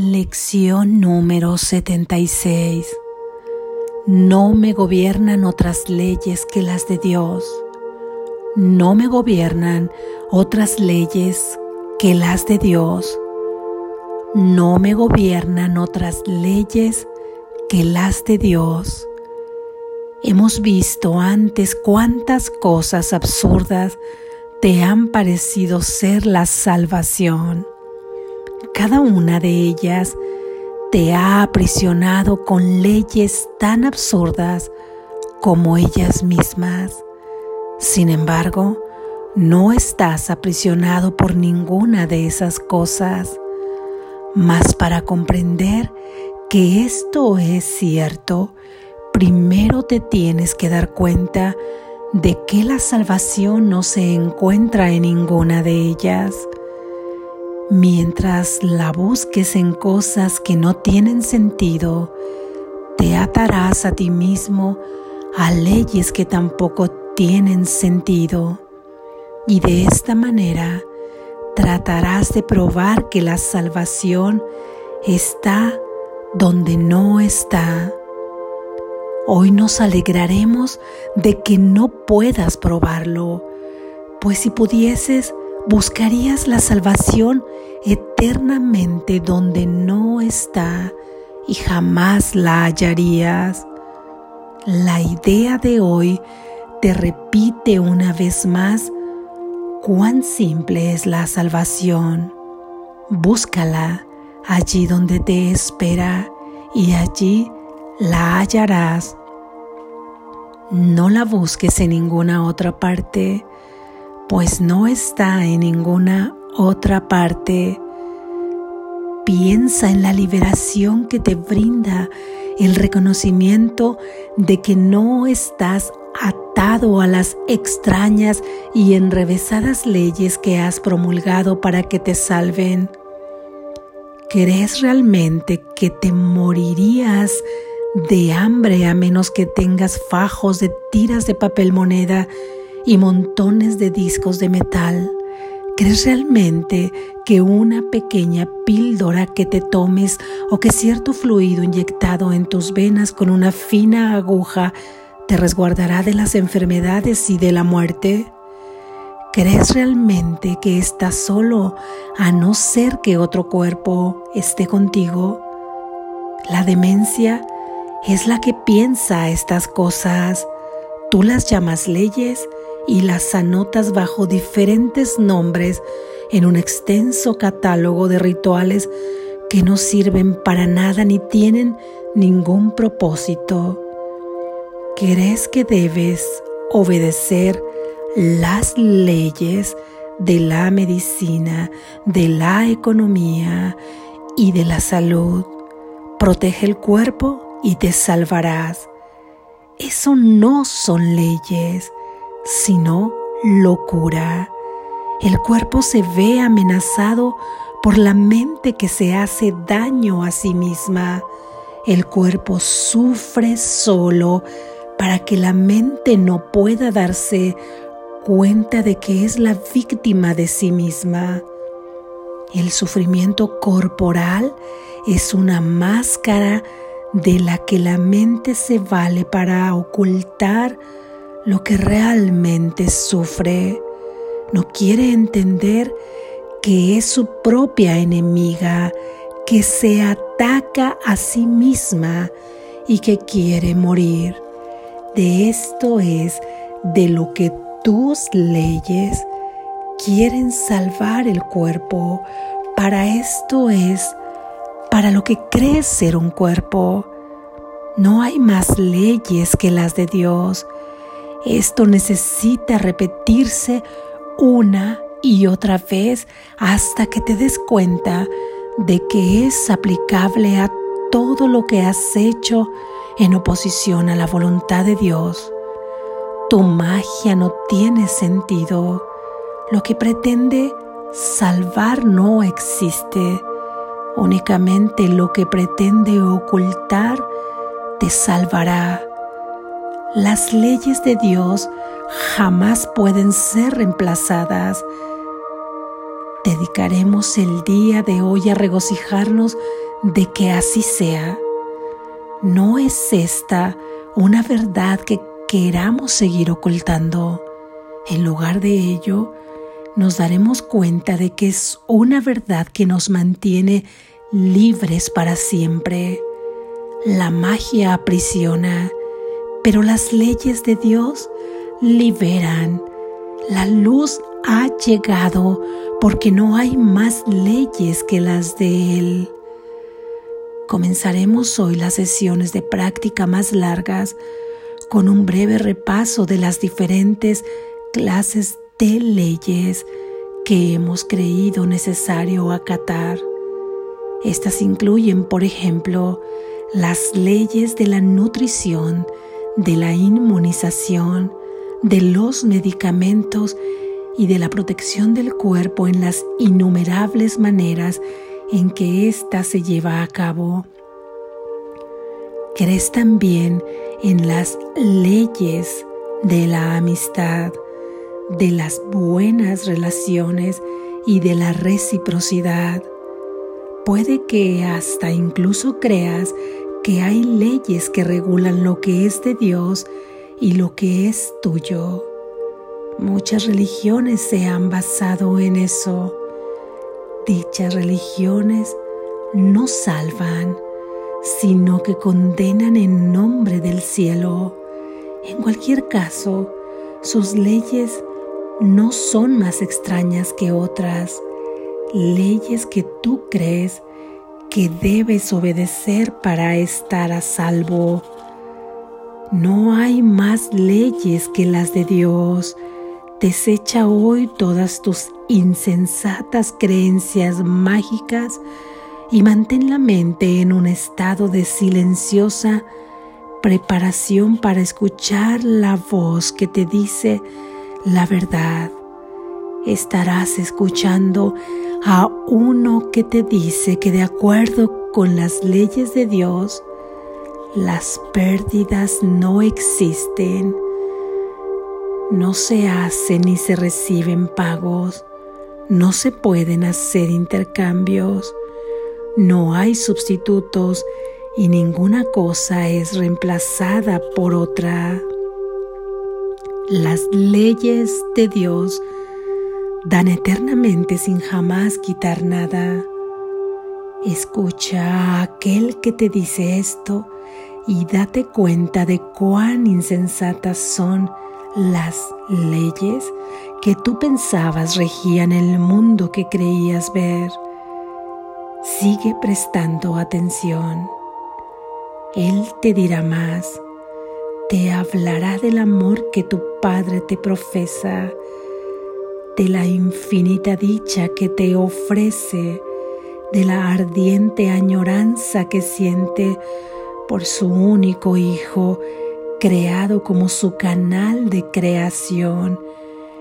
Lección número 76. No me gobiernan otras leyes que las de Dios. No me gobiernan otras leyes que las de Dios. No me gobiernan otras leyes que las de Dios. Hemos visto antes cuántas cosas absurdas te han parecido ser la salvación cada una de ellas te ha aprisionado con leyes tan absurdas como ellas mismas. Sin embargo, no estás aprisionado por ninguna de esas cosas. Mas para comprender que esto es cierto, primero te tienes que dar cuenta de que la salvación no se encuentra en ninguna de ellas. Mientras la busques en cosas que no tienen sentido, te atarás a ti mismo a leyes que tampoco tienen sentido. Y de esta manera tratarás de probar que la salvación está donde no está. Hoy nos alegraremos de que no puedas probarlo, pues si pudieses, buscarías la salvación eternamente donde no está y jamás la hallarías. La idea de hoy te repite una vez más cuán simple es la salvación. Búscala allí donde te espera y allí la hallarás. No la busques en ninguna otra parte pues no está en ninguna otra parte. Piensa en la liberación que te brinda el reconocimiento de que no estás atado a las extrañas y enrevesadas leyes que has promulgado para que te salven. ¿Crees realmente que te morirías de hambre a menos que tengas fajos de tiras de papel moneda y montones de discos de metal. ¿Crees realmente que una pequeña píldora que te tomes o que cierto fluido inyectado en tus venas con una fina aguja te resguardará de las enfermedades y de la muerte? ¿Crees realmente que estás solo a no ser que otro cuerpo esté contigo? La demencia es la que piensa estas cosas. Tú las llamas leyes y las anotas bajo diferentes nombres en un extenso catálogo de rituales que no sirven para nada ni tienen ningún propósito. ¿Crees que debes obedecer las leyes de la medicina, de la economía y de la salud? Protege el cuerpo y te salvarás. Eso no son leyes, sino locura. El cuerpo se ve amenazado por la mente que se hace daño a sí misma. El cuerpo sufre solo para que la mente no pueda darse cuenta de que es la víctima de sí misma. El sufrimiento corporal es una máscara de la que la mente se vale para ocultar lo que realmente sufre, no quiere entender que es su propia enemiga, que se ataca a sí misma y que quiere morir. De esto es de lo que tus leyes quieren salvar el cuerpo. Para esto es para lo que crees ser un cuerpo. No hay más leyes que las de Dios esto necesita repetirse una y otra vez hasta que te des cuenta de que es aplicable a todo lo que has hecho en oposición a la voluntad de Dios. Tu magia no tiene sentido. Lo que pretende salvar no existe. Únicamente lo que pretende ocultar te salvará. Las leyes de Dios jamás pueden ser reemplazadas. Dedicaremos el día de hoy a regocijarnos de que así sea. No es esta una verdad que queramos seguir ocultando. En lugar de ello, nos daremos cuenta de que es una verdad que nos mantiene libres para siempre. La magia aprisiona, pero las leyes de Dios liberan. La luz ha llegado porque no hay más leyes que las de Él. Comenzaremos hoy las sesiones de práctica más largas con un breve repaso de las diferentes clases de leyes que hemos creído necesario acatar. Estas incluyen, por ejemplo, las leyes de la nutrición, de la inmunización, de los medicamentos y de la protección del cuerpo en las innumerables maneras en que ésta se lleva a cabo. Crees también en las leyes de la amistad, de las buenas relaciones y de la reciprocidad. Puede que hasta incluso creas que hay leyes que regulan lo que es de Dios y lo que es tuyo. Muchas religiones se han basado en eso. Dichas religiones no salvan, sino que condenan en nombre del cielo. En cualquier caso, sus leyes no son más extrañas que otras, leyes que tú crees que debes obedecer para estar a salvo. No hay más leyes que las de Dios Desecha hoy todas tus insensatas creencias mágicas y mantén la mente en un estado de silenciosa preparación para escuchar la voz que te dice la verdad. Estarás escuchando a uno que te dice que de acuerdo con las leyes de Dios, las pérdidas no existen no se hacen ni se reciben pagos, no se pueden hacer intercambios, no hay sustitutos y ninguna cosa es reemplazada por otra. Las leyes de Dios dan eternamente sin jamás quitar nada. Escucha a aquel que te dice esto y date cuenta de cuán insensatas son las leyes que tú pensabas regían el mundo que creías ver. Sigue prestando atención. Él te dirá más, te hablará del amor que tu Padre te profesa, de la infinita dicha que te ofrece, de la ardiente añoranza que siente por su único Hijo creado como su canal de creación,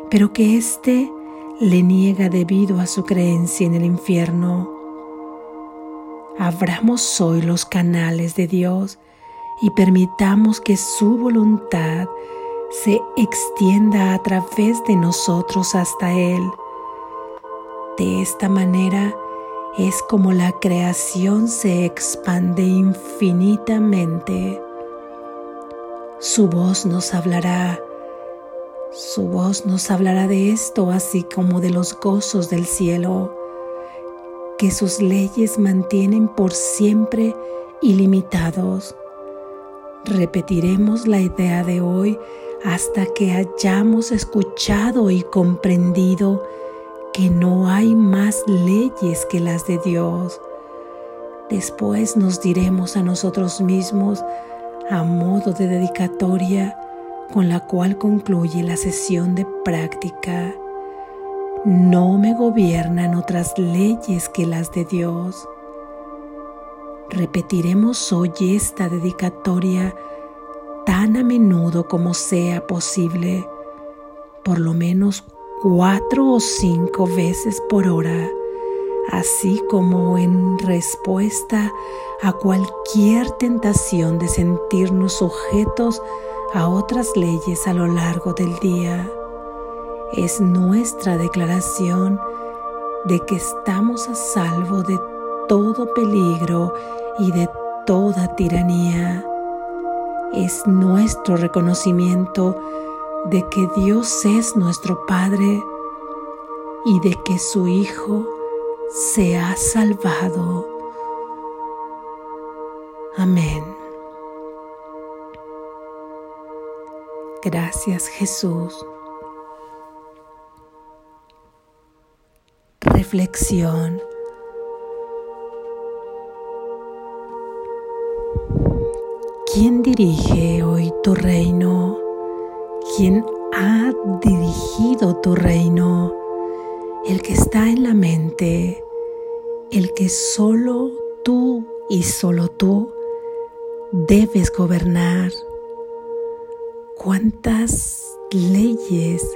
pero que éste le niega debido a su creencia en el infierno. Abramos hoy los canales de Dios y permitamos que su voluntad se extienda a través de nosotros hasta Él. De esta manera es como la creación se expande infinitamente su voz nos hablará. Su voz nos hablará de esto, así como de los gozos del cielo, que sus leyes mantienen por siempre ilimitados. Repetiremos la idea de hoy hasta que hayamos escuchado y comprendido que no hay más leyes que las de Dios. Después nos diremos a nosotros mismos, a modo de dedicatoria con la cual concluye la sesión de práctica. No me gobiernan otras leyes que las de Dios. Repetiremos hoy esta dedicatoria tan a menudo como sea posible, por lo menos cuatro o cinco veces por hora así como en respuesta a cualquier tentación de sentirnos sujetos a otras leyes a lo largo del día. Es nuestra declaración de que estamos a salvo de todo peligro y de toda tiranía. Es nuestro reconocimiento de que Dios es nuestro Padre y de que su Hijo se ha salvado. Amén. Gracias Jesús. Reflexión. ¿Quién dirige hoy tu reino? ¿Quién ha dirigido tu reino? El que está en la mente, el que solo tú y solo tú debes gobernar. ¿Cuántas leyes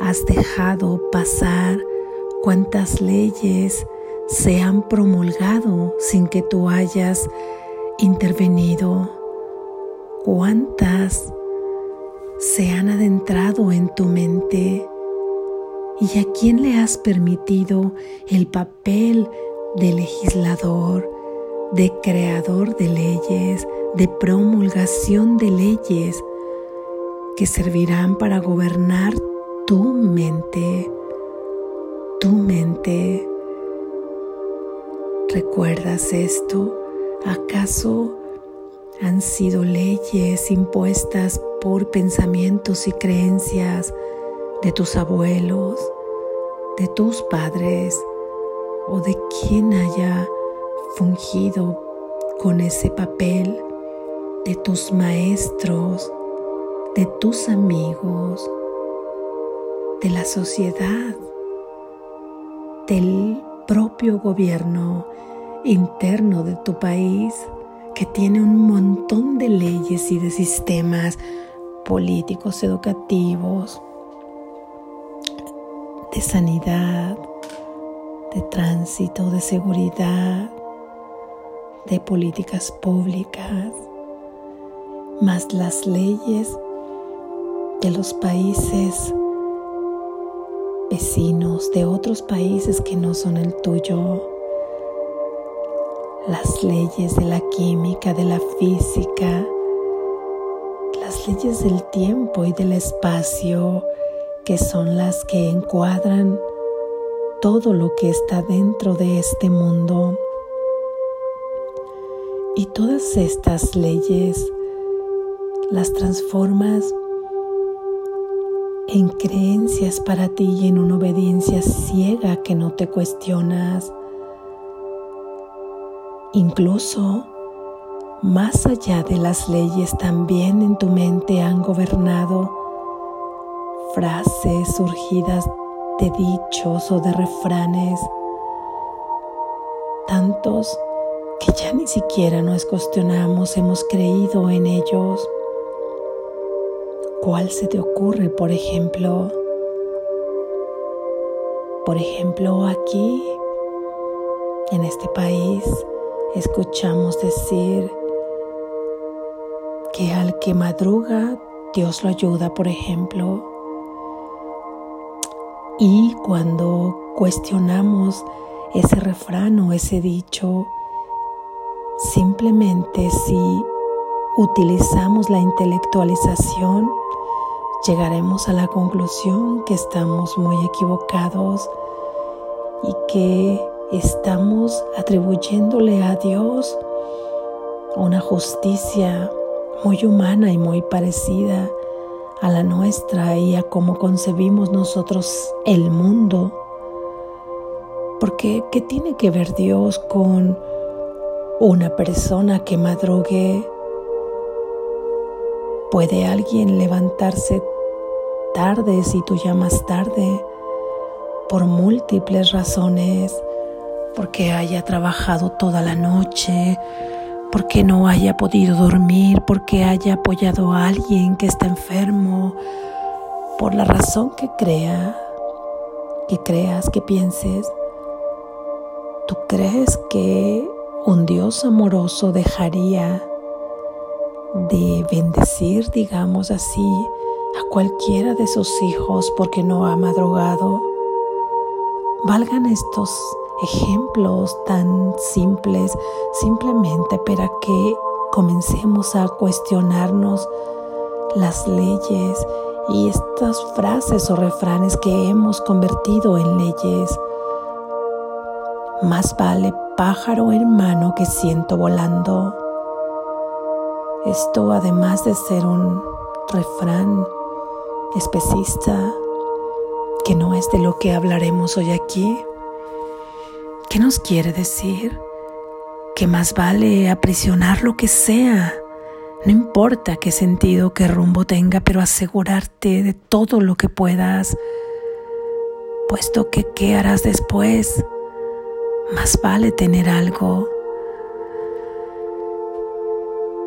has dejado pasar? ¿Cuántas leyes se han promulgado sin que tú hayas intervenido? ¿Cuántas se han adentrado en tu mente? ¿Y a quién le has permitido el papel de legislador, de creador de leyes, de promulgación de leyes que servirán para gobernar tu mente? Tu mente. ¿Recuerdas esto? ¿Acaso han sido leyes impuestas por pensamientos y creencias de tus abuelos, de tus padres o de quien haya fungido con ese papel, de tus maestros, de tus amigos, de la sociedad, del propio gobierno interno de tu país que tiene un montón de leyes y de sistemas políticos, educativos, de sanidad, de tránsito, de seguridad, de políticas públicas, más las leyes de los países vecinos, de otros países que no son el tuyo las leyes de la química, de la física, las leyes del tiempo y del espacio, que son las que encuadran todo lo que está dentro de este mundo. Y todas estas leyes las transformas en creencias para ti y en una obediencia ciega que no te cuestionas Incluso más allá de las leyes también en tu mente han gobernado frases surgidas de dichos o de refranes, tantos que ya ni siquiera nos cuestionamos, hemos creído en ellos. ¿Cuál se te ocurre, por ejemplo? Por ejemplo, aquí, en este país, escuchamos decir que al que madruga, Dios lo ayuda, por ejemplo. Y cuando cuestionamos ese refrán o ese dicho, simplemente si utilizamos la intelectualización, llegaremos a la conclusión que estamos muy equivocados y que estamos atribuyéndole a Dios una justicia muy humana y muy parecida a la nuestra y a cómo concebimos nosotros el mundo. Porque, ¿qué tiene que ver Dios con una persona que madrugue? ¿Puede alguien levantarse tarde si tú llamas tarde por múltiples razones? Porque haya trabajado toda la noche, porque no haya podido dormir, porque haya apoyado a alguien que está enfermo, por la razón que crea, que creas, que pienses. ¿Tú crees que un Dios amoroso dejaría de bendecir, digamos así, a cualquiera de sus hijos porque no ha madrugado? valgan estos ejemplos tan simples simplemente para que comencemos a cuestionarnos las leyes y estas frases o refranes que hemos convertido en leyes. Más vale pájaro en mano que ciento volando. Esto además de ser un refrán especista, que no es de lo que hablaremos hoy aquí, ¿qué nos quiere decir? Que más vale aprisionar lo que sea no importa qué sentido, qué rumbo tenga, pero asegurarte de todo lo que puedas, puesto que qué harás después, más vale tener algo.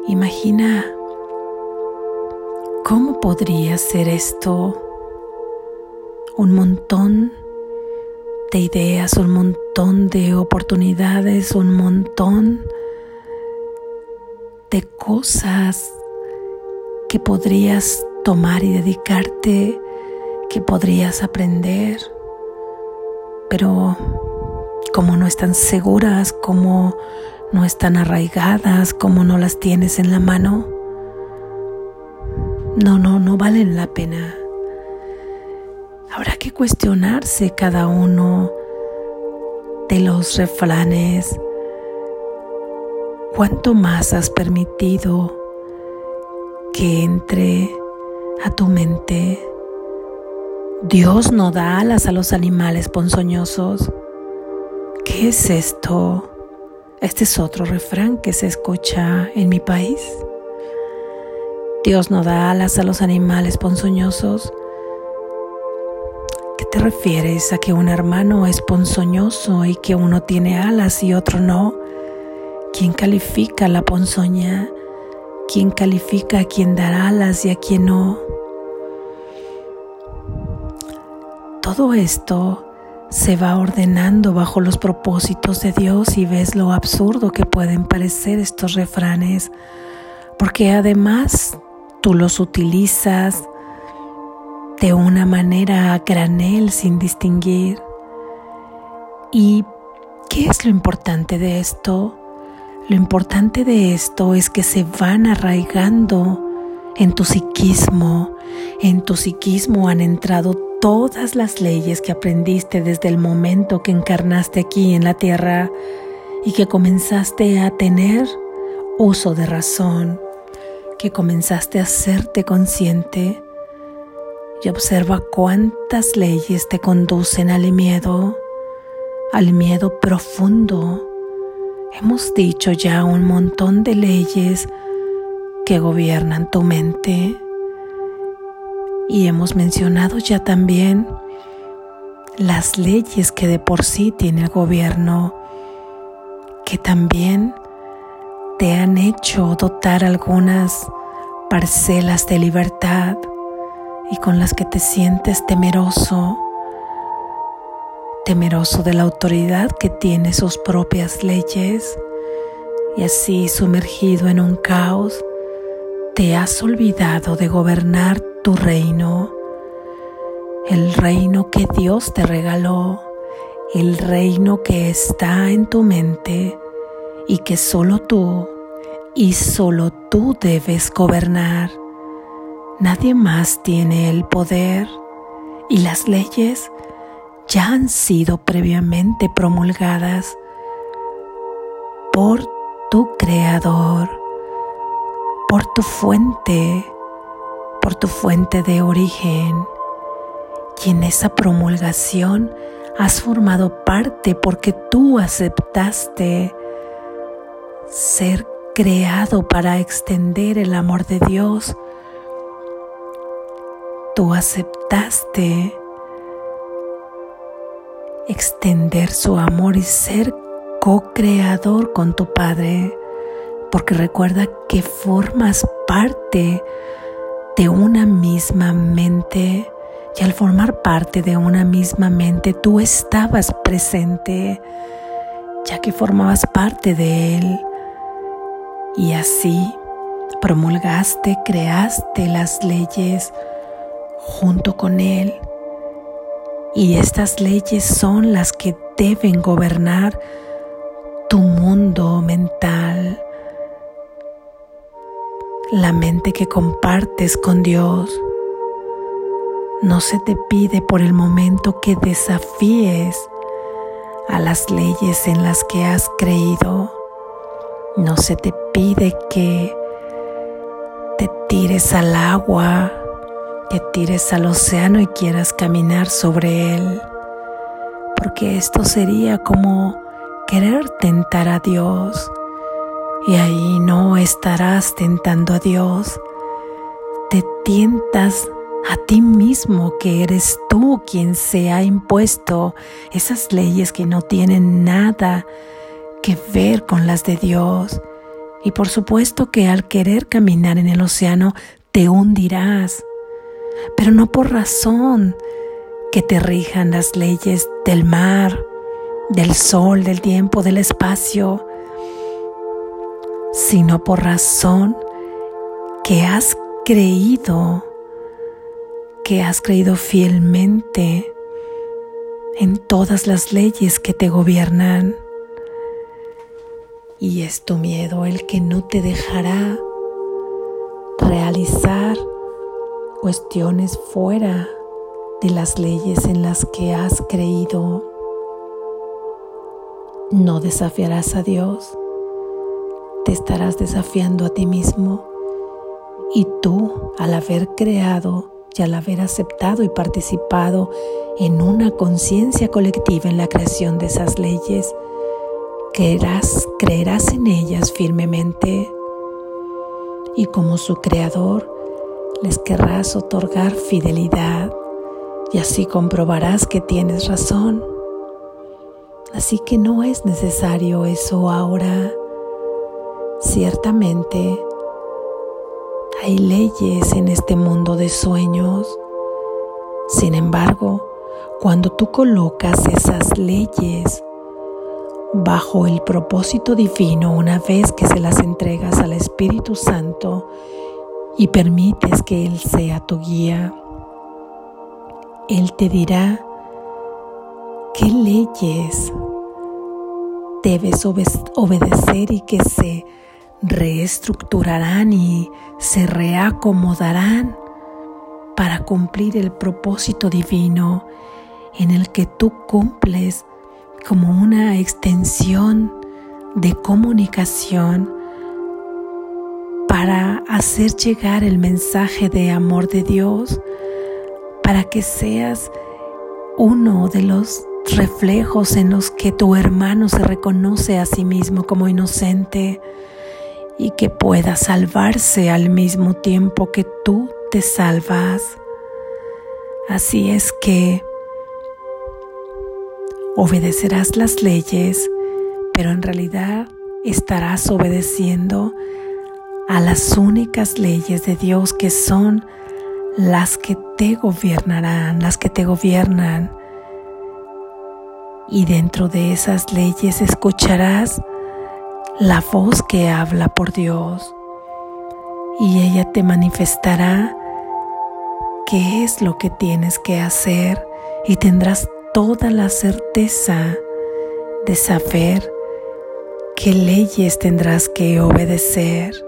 Imagina cómo podría ser esto un montón de ideas, un montón de oportunidades, un montón de cosas que podrías tomar y dedicarte, que podrías aprender, pero como no están seguras, como no están arraigadas, como no las tienes en la mano, no, no, no valen la pena. Habrá que cuestionarse cada uno de los refranes ¿Cuánto más has permitido que entre a tu mente? Dios no da alas a los animales ponzoñosos. ¿Qué es esto? Este es otro refrán que se escucha en mi país. Dios no da alas a los animales ponzoñosos. ¿Qué te refieres a que un hermano es ponzoñoso y que uno tiene alas y otro no? ¿Quién califica la ponzoña? ¿Quién califica a quien dará alas y a quien no? Todo esto se va ordenando bajo los propósitos de Dios y ves lo absurdo que pueden parecer estos refranes, porque además tú los utilizas de una manera a granel sin distinguir. ¿Y qué es lo importante de esto? Lo importante de esto es que se van arraigando en tu psiquismo. En tu psiquismo han entrado todas las leyes que aprendiste desde el momento que encarnaste aquí en la tierra y que comenzaste a tener uso de razón, que comenzaste a hacerte consciente y observa cuántas leyes te conducen al miedo, al miedo profundo. Hemos dicho ya un montón de leyes que gobiernan tu mente y hemos mencionado ya también las leyes que de por sí tiene el gobierno, que también te han hecho dotar algunas parcelas de libertad y con las que te sientes temeroso temeroso de la autoridad que tiene sus propias leyes y así sumergido en un caos, te has olvidado de gobernar tu reino, el reino que Dios te regaló, el reino que está en tu mente y que solo tú y solo tú debes gobernar. Nadie más tiene el poder y las leyes ya han sido previamente promulgadas por tu creador, por tu fuente, por tu fuente de origen. Y en esa promulgación has formado parte porque tú aceptaste ser creado para extender el amor de Dios. Tú aceptaste extender su amor y ser co-creador con tu Padre, porque recuerda que formas parte de una misma mente y al formar parte de una misma mente tú estabas presente, ya que formabas parte de Él. Y así promulgaste, creaste las leyes junto con Él Y estas leyes son las que deben gobernar tu mundo mental, la mente que compartes con Dios. No se te pide por el momento que desafíes a las leyes en las que has creído. No se te pide que te tires al agua, te tires al océano y quieras caminar sobre él, porque esto sería como querer tentar a Dios. Y ahí no estarás tentando a Dios, te tientas a ti mismo que eres tú quien se ha impuesto esas leyes que no tienen nada que ver con las de Dios. Y por supuesto que al querer caminar en el océano te hundirás, pero no por razón que te rijan las leyes del mar, del sol, del tiempo, del espacio, sino por razón que has creído que has creído fielmente en todas las leyes que te gobiernan. Y es tu miedo el que no te dejará realizar cuestiones fuera de las leyes en las que has creído. No desafiarás a Dios, te estarás desafiando a ti mismo. Y tú al haber creado y al haber aceptado y participado en una conciencia colectiva en la creación de esas leyes, creerás, creerás en ellas firmemente. Y como su creador les querrás otorgar fidelidad y así comprobarás que tienes razón. Así que no es necesario eso ahora. Ciertamente, hay leyes en este mundo de sueños. Sin embargo, cuando tú colocas esas leyes bajo el propósito divino una vez que se las entregas al Espíritu Santo y permites que Él sea tu guía, Él te dirá qué leyes debes obedecer y que se reestructurarán y se reacomodarán para cumplir el propósito divino en el que tú cumples como una extensión de comunicación para hacer llegar el mensaje de amor de Dios, para que seas uno de los reflejos en los que tu hermano se reconoce a sí mismo como inocente, y que pueda salvarse al mismo tiempo que tú te salvas. Así es que obedecerás las leyes, pero en realidad estarás obedeciendo a las únicas leyes de Dios que son las que te gobernarán, las que te gobiernan. Y dentro de esas leyes escucharás la voz que habla por Dios y ella te manifestará qué es lo que tienes que hacer y tendrás toda la certeza de saber qué leyes tendrás que obedecer.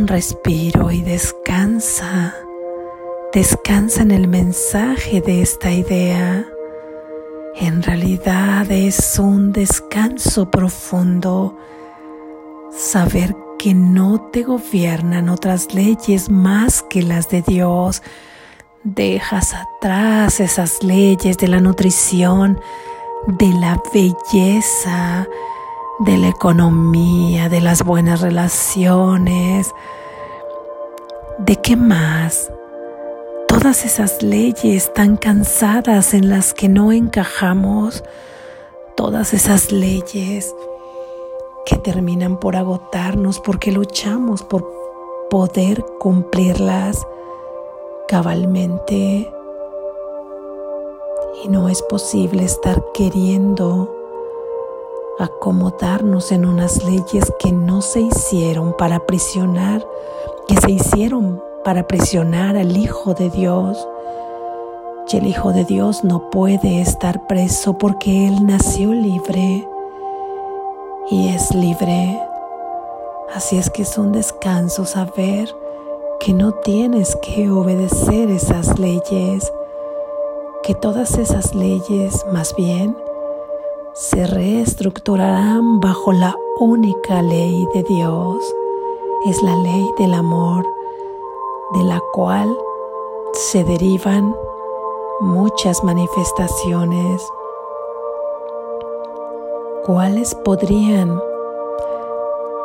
Un respiro y descansa. Descansa en el mensaje de esta idea. En realidad es un descanso profundo saber que no te gobiernan otras leyes más que las de Dios. Dejas atrás esas leyes de la nutrición, de la belleza, de la economía, de las buenas relaciones. ¿De qué más? todas esas leyes tan cansadas en las que no encajamos, todas esas leyes que terminan por agotarnos porque luchamos por poder cumplirlas cabalmente. Y no es posible estar queriendo acomodarnos en unas leyes que no se hicieron para aprisionar, que se hicieron para presionar al Hijo de Dios Y el Hijo de Dios no puede estar preso porque Él nació libre y es libre. Así es que es un descanso saber que no tienes que obedecer esas leyes, que todas esas leyes más bien se reestructurarán bajo la única ley de Dios. Es la ley del amor, de la cual se derivan muchas manifestaciones. ¿Cuáles podrían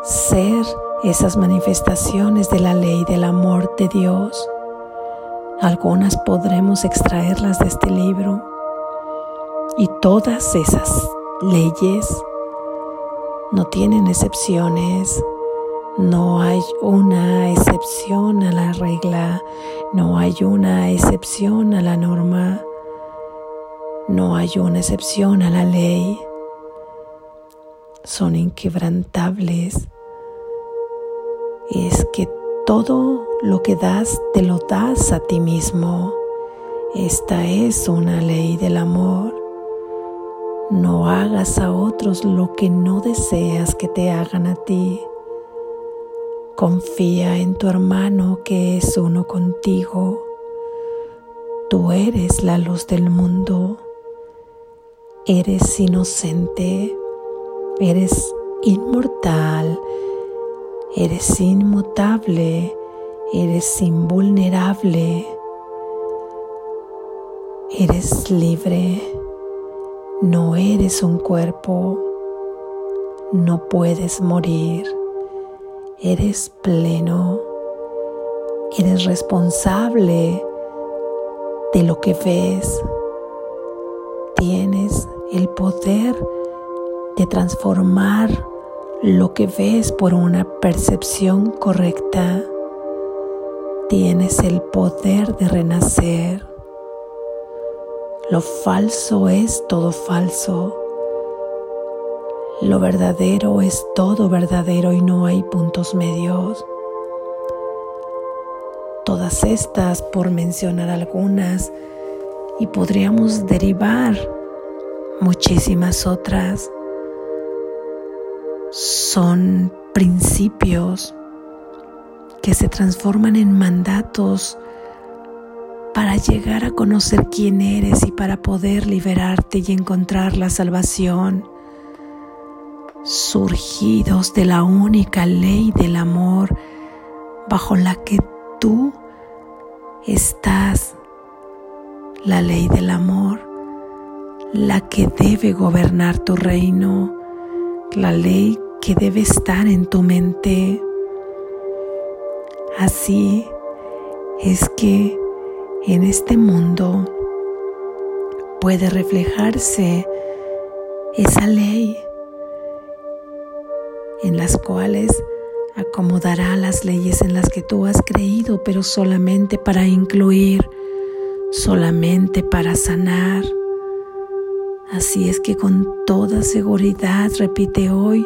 ser esas manifestaciones de la ley del amor de Dios? Algunas podremos extraerlas de este libro y todas esas leyes no tienen excepciones. No hay una excepción a la regla, no hay una excepción a la norma, no hay una excepción a la ley. Son inquebrantables. Es que todo lo que das te lo das a ti mismo. Esta es una ley del amor. No hagas a otros lo que no deseas que te hagan a ti. Confía en tu hermano que es uno contigo. Tú eres la luz del mundo. Eres inocente. Eres inmortal. Eres inmutable. Eres invulnerable. Eres libre. No eres un cuerpo. No puedes morir. Eres pleno. Eres responsable de lo que ves. Tienes el poder de transformar lo que ves por una percepción correcta. Tienes el poder de renacer. Lo falso es todo falso. Lo verdadero es todo verdadero y no hay puntos medios. Todas estas, por mencionar algunas, y podríamos derivar muchísimas otras, son principios que se transforman en mandatos para llegar a conocer quién eres y para poder liberarte y encontrar la salvación surgidos de la única ley del amor bajo la que tú estás, la ley del amor, la que debe gobernar tu reino, la ley que debe estar en tu mente. Así es que en este mundo puede reflejarse esa ley en las cuales acomodará las leyes en las que tú has creído, pero solamente para incluir, solamente para sanar. Así es que con toda seguridad repite hoy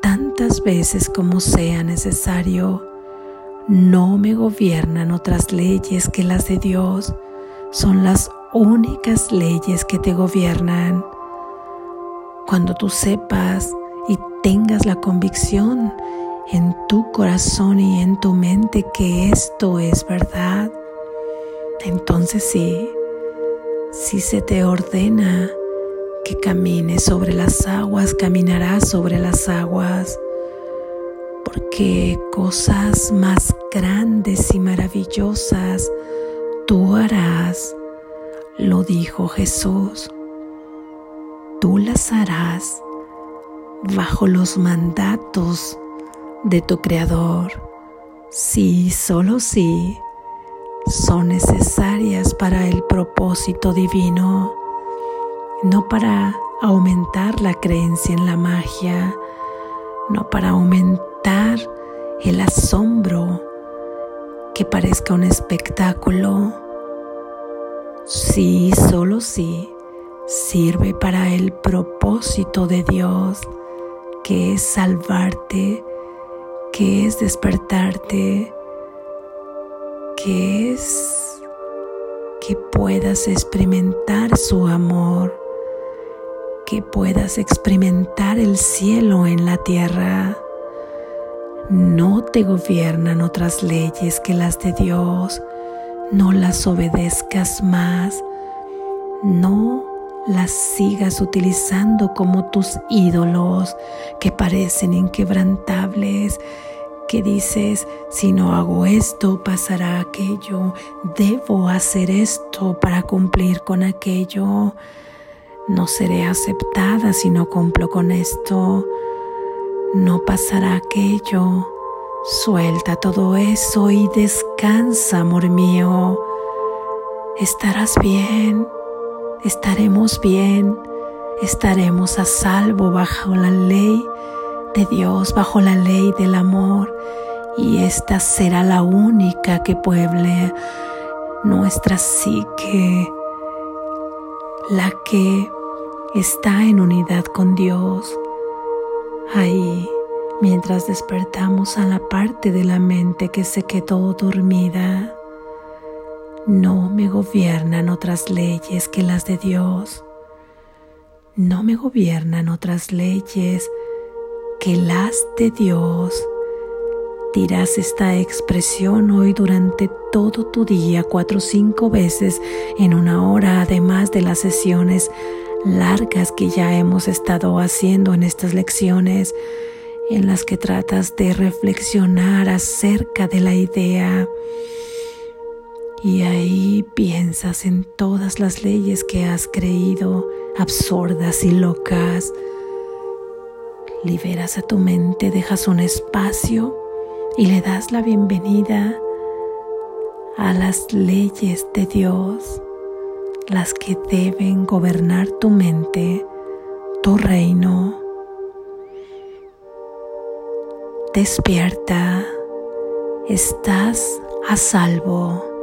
tantas veces como sea necesario, no me gobiernan otras leyes que las de Dios, son las únicas leyes que te gobiernan. Cuando tú sepas y tengas la convicción en tu corazón y en tu mente que esto es verdad, entonces sí, si se te ordena que camines sobre las aguas, caminarás sobre las aguas, porque cosas más grandes y maravillosas tú harás, lo dijo Jesús, tú las harás bajo los mandatos de tu Creador, si solo si son necesarias para el propósito divino, no para aumentar la creencia en la magia, no para aumentar el asombro que parezca un espectáculo, si solo si sirve para el propósito de Dios que es salvarte, que es despertarte, que es que puedas experimentar su amor, que puedas experimentar el cielo en la tierra. No te gobiernan otras leyes que las de Dios. No las obedezcas más. No las sigas utilizando como tus ídolos que parecen inquebrantables, que dices, si no hago esto, pasará aquello, debo hacer esto para cumplir con aquello, no seré aceptada si no cumplo con esto, no pasará aquello. Suelta todo eso y descansa, amor mío. Estarás bien, estaremos bien, estaremos a salvo bajo la ley de Dios bajo la ley del amor y esta será la única que pueble nuestra psique, la que está en unidad con Dios. Ahí, mientras despertamos a la parte de la mente que se quedó dormida, no me gobiernan otras leyes que las de Dios. No me gobiernan otras leyes que las de Dios. Dirás esta expresión hoy durante todo tu día cuatro o cinco veces en una hora, además de las sesiones largas que ya hemos estado haciendo en estas lecciones en las que tratas de reflexionar acerca de la idea. Y ahí piensas en todas las leyes que has creído absurdas y locas liberas a tu mente, dejas un espacio y le das la bienvenida a las leyes de Dios, las que deben gobernar tu mente, tu reino. Despierta, estás a salvo.